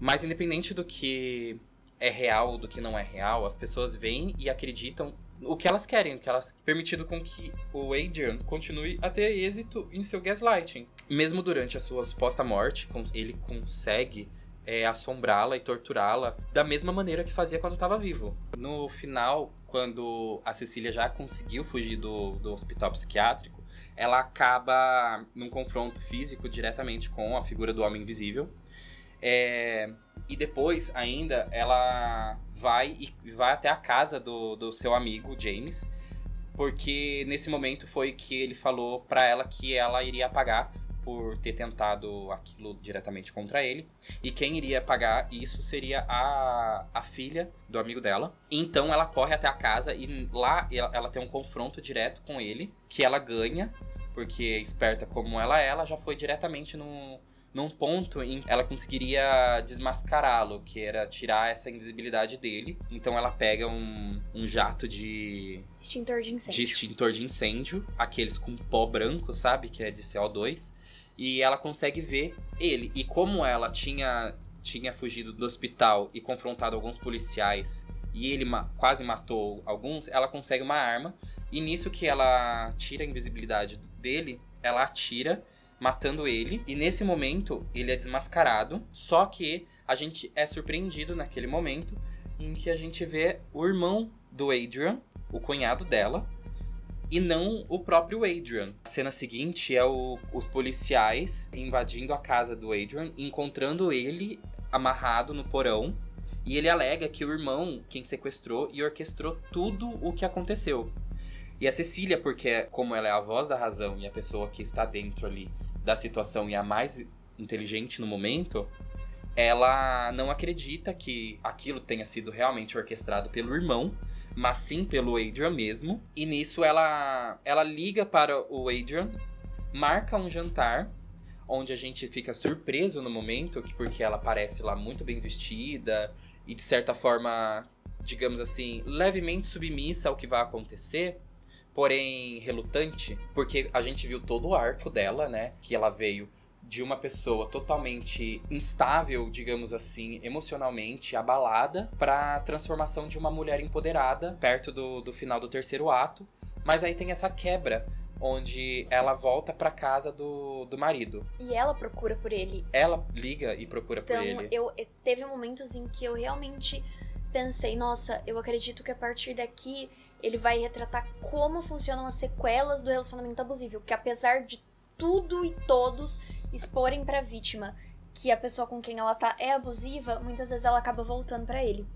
Speaker 1: Mas independente do que é real ou do que não é real, as pessoas veem e acreditam o que elas querem, o que elas permitido com que o Adrian continue a ter êxito em seu gaslighting. Mesmo durante a sua suposta morte, ele consegue é, assombrá-la e torturá-la da mesma maneira que fazia quando estava vivo. No final, quando a Cecília já conseguiu fugir do, do hospital psiquiátrico, ela acaba num confronto físico diretamente com a figura do homem invisível. É, e depois, ainda, ela vai e vai até a casa do, do seu amigo James, porque nesse momento foi que ele falou pra ela que ela iria pagar por ter tentado aquilo diretamente contra ele. E quem iria pagar isso seria a, a filha do amigo dela. Então ela corre até a casa e lá ela, ela tem um confronto direto com ele, que ela ganha, porque esperta como ela é, ela já foi diretamente no, num ponto em que ela conseguiria desmascará-lo, que era tirar essa invisibilidade dele. Então ela pega um, um jato de,
Speaker 2: Extintor de incêndio.
Speaker 1: de extintor de incêndio, aqueles com pó branco, sabe? Que é de CO2. E ela consegue ver ele. E como ela tinha, tinha fugido do hospital e confrontado alguns policiais, e ele ma- quase matou alguns, ela consegue uma arma. E nisso que ela tira a invisibilidade dele, ela atira, matando ele. E nesse momento, ele é desmascarado. Só que a gente é surpreendido naquele momento em que a gente vê o irmão do Adrian, o cunhado dela, e não o próprio Adrian. A cena seguinte é o- os policiais invadindo a casa do Adrian, encontrando ele amarrado no porão. E ele alega que o irmão quem sequestrou e orquestrou tudo o que aconteceu. E a Cecília, porque como ela é a voz da razão e a pessoa que está dentro ali da situação e a mais inteligente no momento, ela não acredita que aquilo tenha sido realmente orquestrado pelo irmão, mas sim pelo Adrian mesmo. E nisso ela ela liga para o Adrian, marca um jantar onde a gente fica surpreso no momento, que- porque ela parece lá muito bem vestida e de certa forma, digamos assim, levemente submissa ao que vai acontecer, porém relutante, porque a gente viu todo o arco dela, né, que ela veio de uma pessoa totalmente instável, digamos assim, emocionalmente abalada, pra transformação de uma mulher empoderada perto do, do final do terceiro ato. Mas aí tem essa quebra, onde ela volta pra casa do, do marido.
Speaker 2: E ela procura por ele.
Speaker 1: Ela liga e procura
Speaker 2: Então,
Speaker 1: por ele.
Speaker 2: eu eh, teve momentos em que eu realmente pensei, nossa, eu acredito que a partir daqui ele vai retratar como funcionam as sequelas do relacionamento abusivo, que apesar de tudo e todos exporem pra vítima que a pessoa com quem ela tá é abusiva, muitas vezes ela acaba voltando pra ele.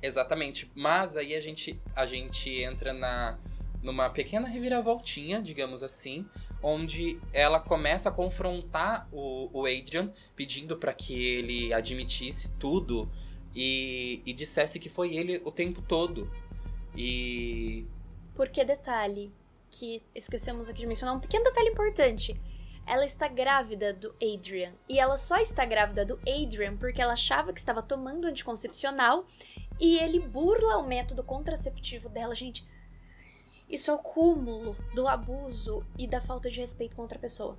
Speaker 1: Exatamente. Mas aí a gente, a gente entra na, numa pequena reviravoltinha, digamos assim, onde ela começa a confrontar o, o Adrian, pedindo para que ele admitisse tudo e, e dissesse que foi ele o tempo todo. E
Speaker 2: Porque detalhe que esquecemos aqui de mencionar, um pequeno detalhe importante. Ela está grávida do Adrian. E ela só está grávida do Adrian porque ela achava que estava tomando anticoncepcional e ele burla o método contraceptivo dela. Gente, isso é o cúmulo do abuso e da falta de respeito contra a pessoa.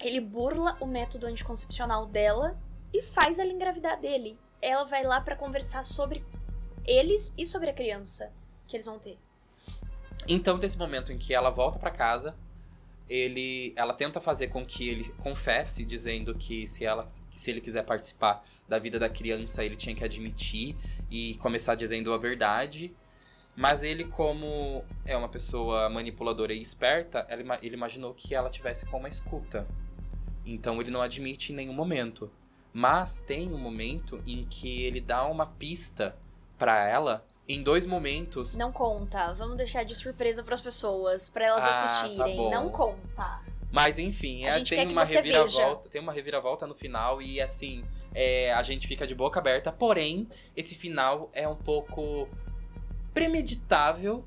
Speaker 2: Ele burla o método anticoncepcional dela e faz ela engravidar dele. Ela vai lá pra conversar sobre eles e sobre a criança que eles vão ter.
Speaker 1: Então, desse momento em que ela volta pra casa, ele, ela tenta fazer com que ele confesse, dizendo que se ela se ele quiser participar da vida da criança, ele tinha que admitir e começar dizendo a verdade. Mas ele, como é uma pessoa manipuladora e esperta, ele imaginou que ela tivesse com uma escuta. Então ele não admite em nenhum momento. Mas tem um momento em que ele dá uma pista para ela em dois momentos.
Speaker 2: Não conta. Vamos deixar de surpresa para as pessoas, para elas
Speaker 1: Ah, tá
Speaker 2: assistirem.
Speaker 1: bom.
Speaker 2: não conta.
Speaker 1: Mas enfim, é, tem uma reviravolta, tem uma reviravolta no final e assim, é, a gente fica de boca aberta, porém, esse final é um pouco premeditável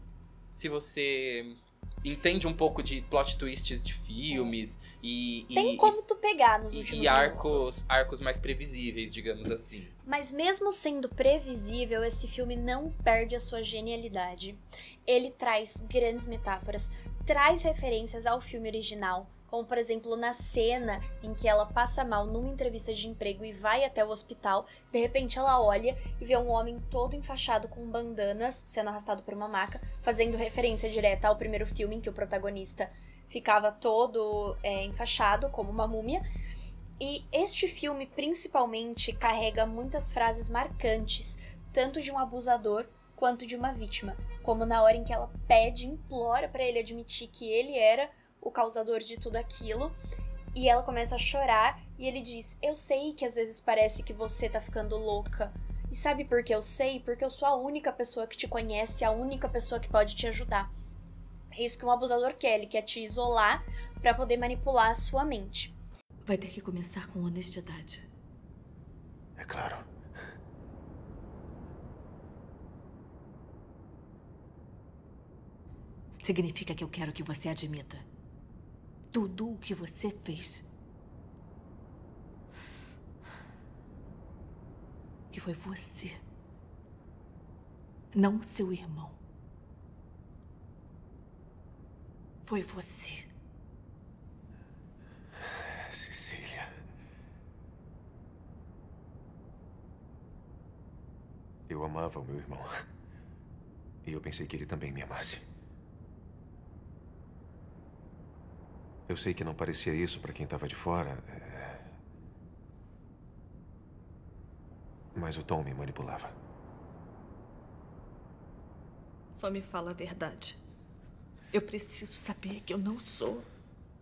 Speaker 1: se você entende um pouco de plot twists de filmes e
Speaker 2: Tem
Speaker 1: e,
Speaker 2: como
Speaker 1: e-
Speaker 2: tu pegar nos
Speaker 1: e-
Speaker 2: últimos
Speaker 1: e arcos,
Speaker 2: minutos.
Speaker 1: arcos mais previsíveis, digamos assim.
Speaker 2: Mas mesmo sendo previsível, esse filme não perde a sua genialidade. Ele traz grandes metáforas, traz referências ao filme original, como por exemplo na cena em que ela passa mal numa entrevista de emprego e vai até o hospital, de repente ela olha e vê um homem todo enfaixado com bandanas sendo arrastado por uma maca, fazendo referência direta ao primeiro filme em que o protagonista ficava todo é, enfaixado como uma múmia. E este filme, principalmente, carrega muitas frases marcantes, tanto de um abusador quanto de uma vítima, como na hora em que ela pede, implora pra ele admitir que ele era o causador de tudo aquilo, e ela começa a chorar e ele diz: "Eu sei que às vezes parece que você tá ficando louca. E sabe por que eu sei? Porque eu sou a única pessoa que te conhece, a única pessoa que pode te ajudar." É isso que um abusador quer, ele quer te isolar pra poder manipular a sua mente.
Speaker 7: Vai ter que começar com honestidade.
Speaker 6: É claro.
Speaker 7: Significa que eu quero que você admita tudo o que você fez. Que foi você. Não seu irmão. Foi você.
Speaker 6: Cecília. Eu amava o meu irmão. E eu pensei que ele também me amasse. Eu sei que não parecia isso para quem estava de fora. é. Mas o Tom me manipulava.
Speaker 7: Só me fala a verdade. Eu preciso saber que eu não sou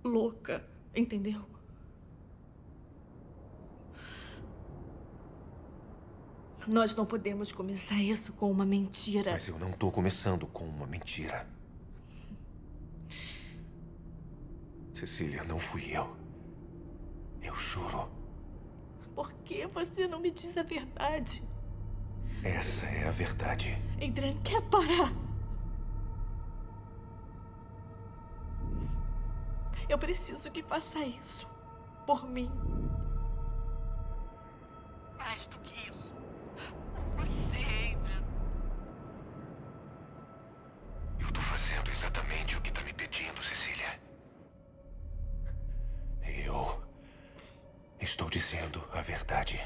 Speaker 7: louca, entendeu? Nós não podemos começar isso com uma mentira.
Speaker 6: Mas eu não tô começando com uma mentira. Cecília, não fui eu. Eu juro.
Speaker 7: Por que você não me diz a verdade?
Speaker 6: Essa é a verdade.
Speaker 7: Adrian, quer parar? Eu preciso que faça isso. Por mim.
Speaker 5: Mais do que isso.
Speaker 6: Verdade.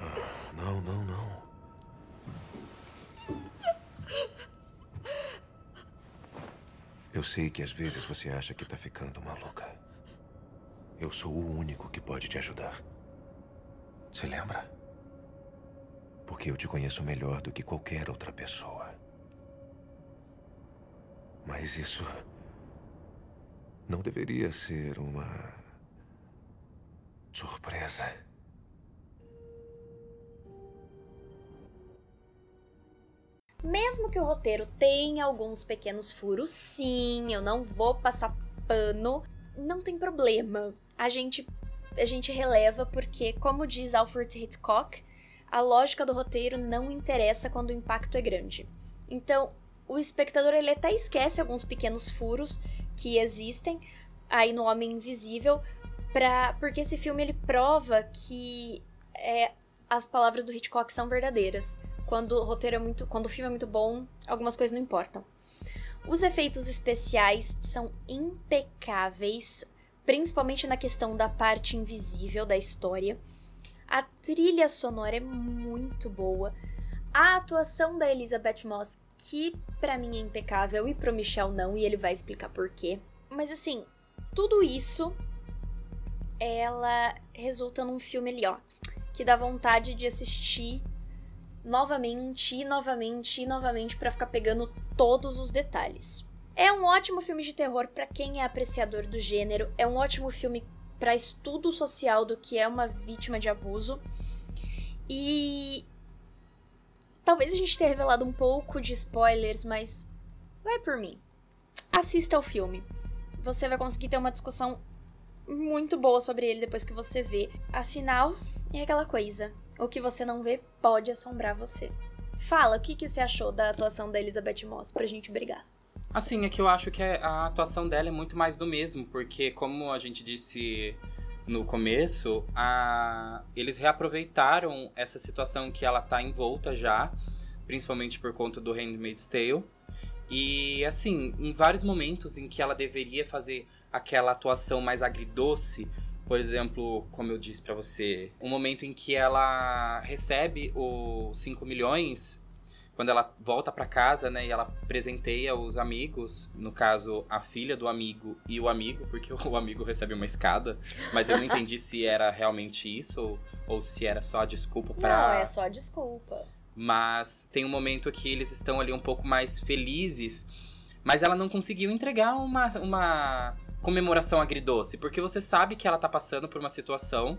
Speaker 6: Ah, Não, não, não. Eu sei que às vezes você acha que tá ficando maluca. Eu sou o único que pode te ajudar. Se lembra? Porque eu te conheço melhor do que qualquer outra pessoa. Mas isso. não deveria ser uma. surpresa.
Speaker 2: Mesmo que o roteiro tenha alguns pequenos furos, sim, eu não vou passar pano, não tem problema. A gente a gente releva porque, como diz Alfred Hitchcock, a lógica do roteiro não interessa quando o impacto é grande. Então, o espectador ele até esquece alguns pequenos furos que existem aí no Homem Invisível, pra, porque esse filme ele prova que é, as palavras do Hitchcock são verdadeiras. Quando o roteiro é muito, quando o filme é muito bom, algumas coisas não importam. Os efeitos especiais são impecáveis, principalmente na questão da parte invisível da história. A trilha sonora é muito boa. A atuação da Elizabeth Moss, que para mim é impecável e pro Michel não, e ele vai explicar por quê. Mas assim, tudo isso ela resulta num filme ali, ó, que dá vontade de assistir novamente e novamente e novamente para ficar pegando todos os detalhes. É um ótimo filme de terror para quem é apreciador do gênero, é um ótimo filme para estudo social do que é uma vítima de abuso. E talvez a gente tenha revelado um pouco de spoilers, mas vai por mim. Assista ao filme. Você vai conseguir ter uma discussão muito boa sobre ele depois que você vê. Afinal, é aquela coisa. O que você não vê pode assombrar você. Fala, o que, que você achou da atuação da Elizabeth Moss pra gente brigar?
Speaker 1: Assim, é que eu acho que a atuação dela é muito mais do mesmo, porque como a gente disse no começo, a... eles reaproveitaram essa situação que ela tá envolta já, principalmente por conta do Handmaid's Tale. E assim, em vários momentos em que ela deveria fazer aquela atuação mais agridoce, por exemplo, como eu disse para você, um momento em que ela recebe os 5 milhões, quando ela volta para casa, né, e ela presenteia os amigos, no caso, a filha do amigo e o amigo, porque o amigo recebe uma escada, mas eu não entendi se era realmente isso ou, ou se era só a desculpa para
Speaker 2: Não, é só a desculpa.
Speaker 1: Mas tem um momento que eles estão ali um pouco mais felizes, mas ela não conseguiu entregar uma, uma comemoração agridoce, porque você sabe que ela tá passando por uma situação,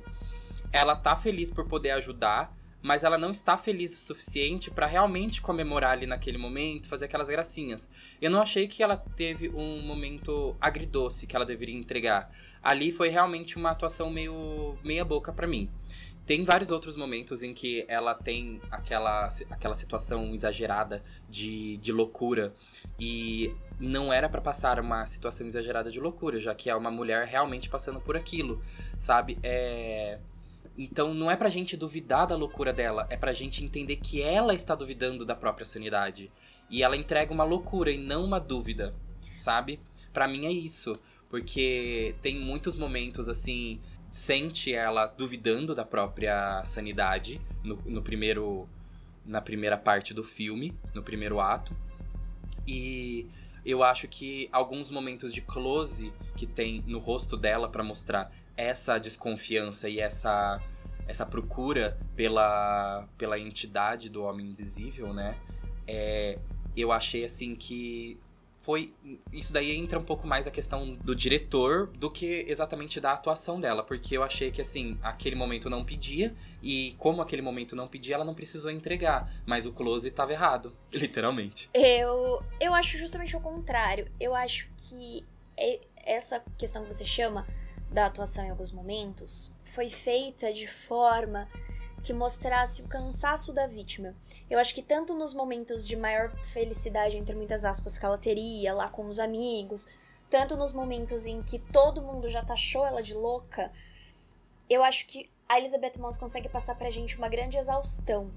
Speaker 1: ela tá feliz por poder ajudar, mas ela não está feliz o suficiente para realmente comemorar ali naquele momento, fazer aquelas gracinhas. Eu não achei que ela teve um momento agridoce que ela deveria entregar. Ali foi realmente uma atuação meio meia boca para mim. Tem vários outros momentos em que ela tem aquela, aquela situação exagerada de, de loucura. E não era para passar uma situação exagerada de loucura, já que é uma mulher realmente passando por aquilo, sabe? É. Então não é pra gente duvidar da loucura dela, é pra gente entender que ela está duvidando da própria sanidade. E ela entrega uma loucura e não uma dúvida, sabe? Para mim é isso, porque tem muitos momentos assim sente ela duvidando da própria sanidade no, no primeiro na primeira parte do filme, no primeiro ato. E eu acho que alguns momentos de close que tem no rosto dela para mostrar essa desconfiança e essa essa procura pela pela entidade do homem invisível, né? É, eu achei assim que foi. Isso daí entra um pouco mais a questão do diretor do que exatamente da atuação dela. Porque eu achei que, assim, aquele momento não pedia. E como aquele momento não pedia, ela não precisou entregar. Mas o close estava errado, literalmente.
Speaker 2: Eu, eu acho justamente o contrário. Eu acho que essa questão que você chama da atuação em alguns momentos foi feita de forma que mostrasse o cansaço da vítima. Eu acho que tanto nos momentos de maior felicidade, entre muitas aspas, que ela teria lá com os amigos, tanto nos momentos em que todo mundo já taxou ela de louca, eu acho que a Elizabeth Moss consegue passar pra gente uma grande exaustão,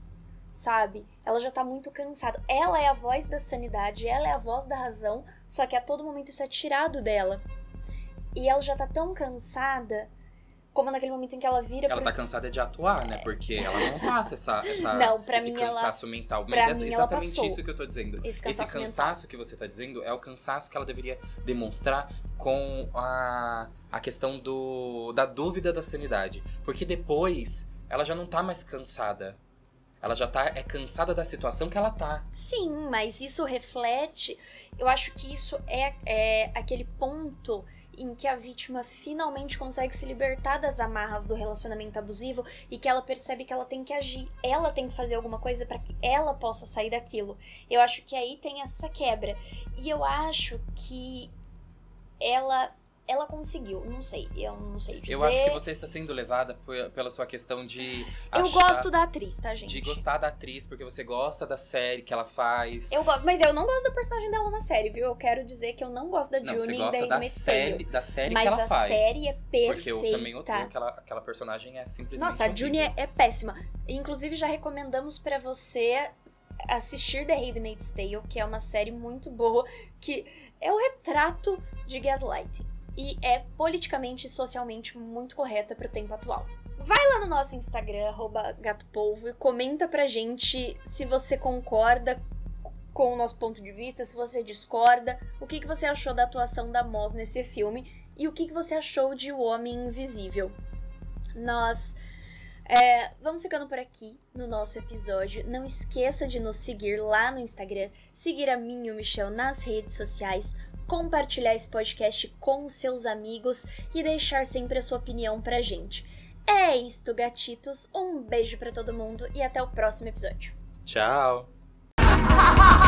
Speaker 2: sabe? Ela já tá muito cansada. Ela é a voz da sanidade, ela é a voz da razão, só que a todo momento isso é tirado dela. E ela já tá tão cansada como naquele momento em que ela vira.
Speaker 1: Ela pra... tá cansada de atuar, né? Porque ela não passa essa, essa
Speaker 2: não, pra
Speaker 1: esse
Speaker 2: mim
Speaker 1: cansaço
Speaker 2: ela...
Speaker 1: mental.
Speaker 2: Mas
Speaker 1: é exatamente isso que eu tô dizendo.
Speaker 2: Esse cansaço,
Speaker 1: esse cansaço que você tá dizendo é o cansaço que ela deveria demonstrar com a, a questão do, da dúvida da sanidade. Porque depois ela já não tá mais cansada. Ela já tá é cansada da situação que ela tá.
Speaker 2: Sim, mas isso reflete. Eu acho que isso é, é aquele ponto em que a vítima finalmente consegue se libertar das amarras do relacionamento abusivo e que ela percebe que ela tem que agir, ela tem que fazer alguma coisa para que ela possa sair daquilo. Eu acho que aí tem essa quebra. E eu acho que ela ela conseguiu, não sei, eu não sei dizer.
Speaker 1: Eu acho que você está sendo levada pela sua questão de.
Speaker 2: Eu gosto da atriz, tá, gente?
Speaker 1: De gostar da atriz, porque você gosta da série que ela faz.
Speaker 2: Eu gosto, mas eu não gosto da personagem dela na série, viu? Eu quero dizer que eu não gosto da
Speaker 1: não,
Speaker 2: Juni
Speaker 1: e
Speaker 2: da
Speaker 1: da série, da série
Speaker 2: mas
Speaker 1: que ela faz.
Speaker 2: Mas a série é perfeita.
Speaker 1: Porque eu também odeio aquela, aquela personagem, é simplesmente.
Speaker 2: Nossa, a Juni é, é péssima. Inclusive, já recomendamos para você assistir The Handmaid's Tale, que é uma série muito boa, que é o retrato de gaslighting e é politicamente e socialmente muito correta para o tempo atual. Vai lá no nosso Instagram, gatopolvo, e comenta pra gente se você concorda com o nosso ponto de vista, se você discorda, o que, que você achou da atuação da Moss nesse filme e o que, que você achou de O Homem Invisível. Nós é, vamos ficando por aqui no nosso episódio. Não esqueça de nos seguir lá no Instagram, seguir a mim e o Michel nas redes sociais, compartilhar esse podcast com seus amigos e deixar sempre a sua opinião pra gente. É isto, gatitos. Um beijo para todo mundo e até o próximo episódio.
Speaker 1: Tchau!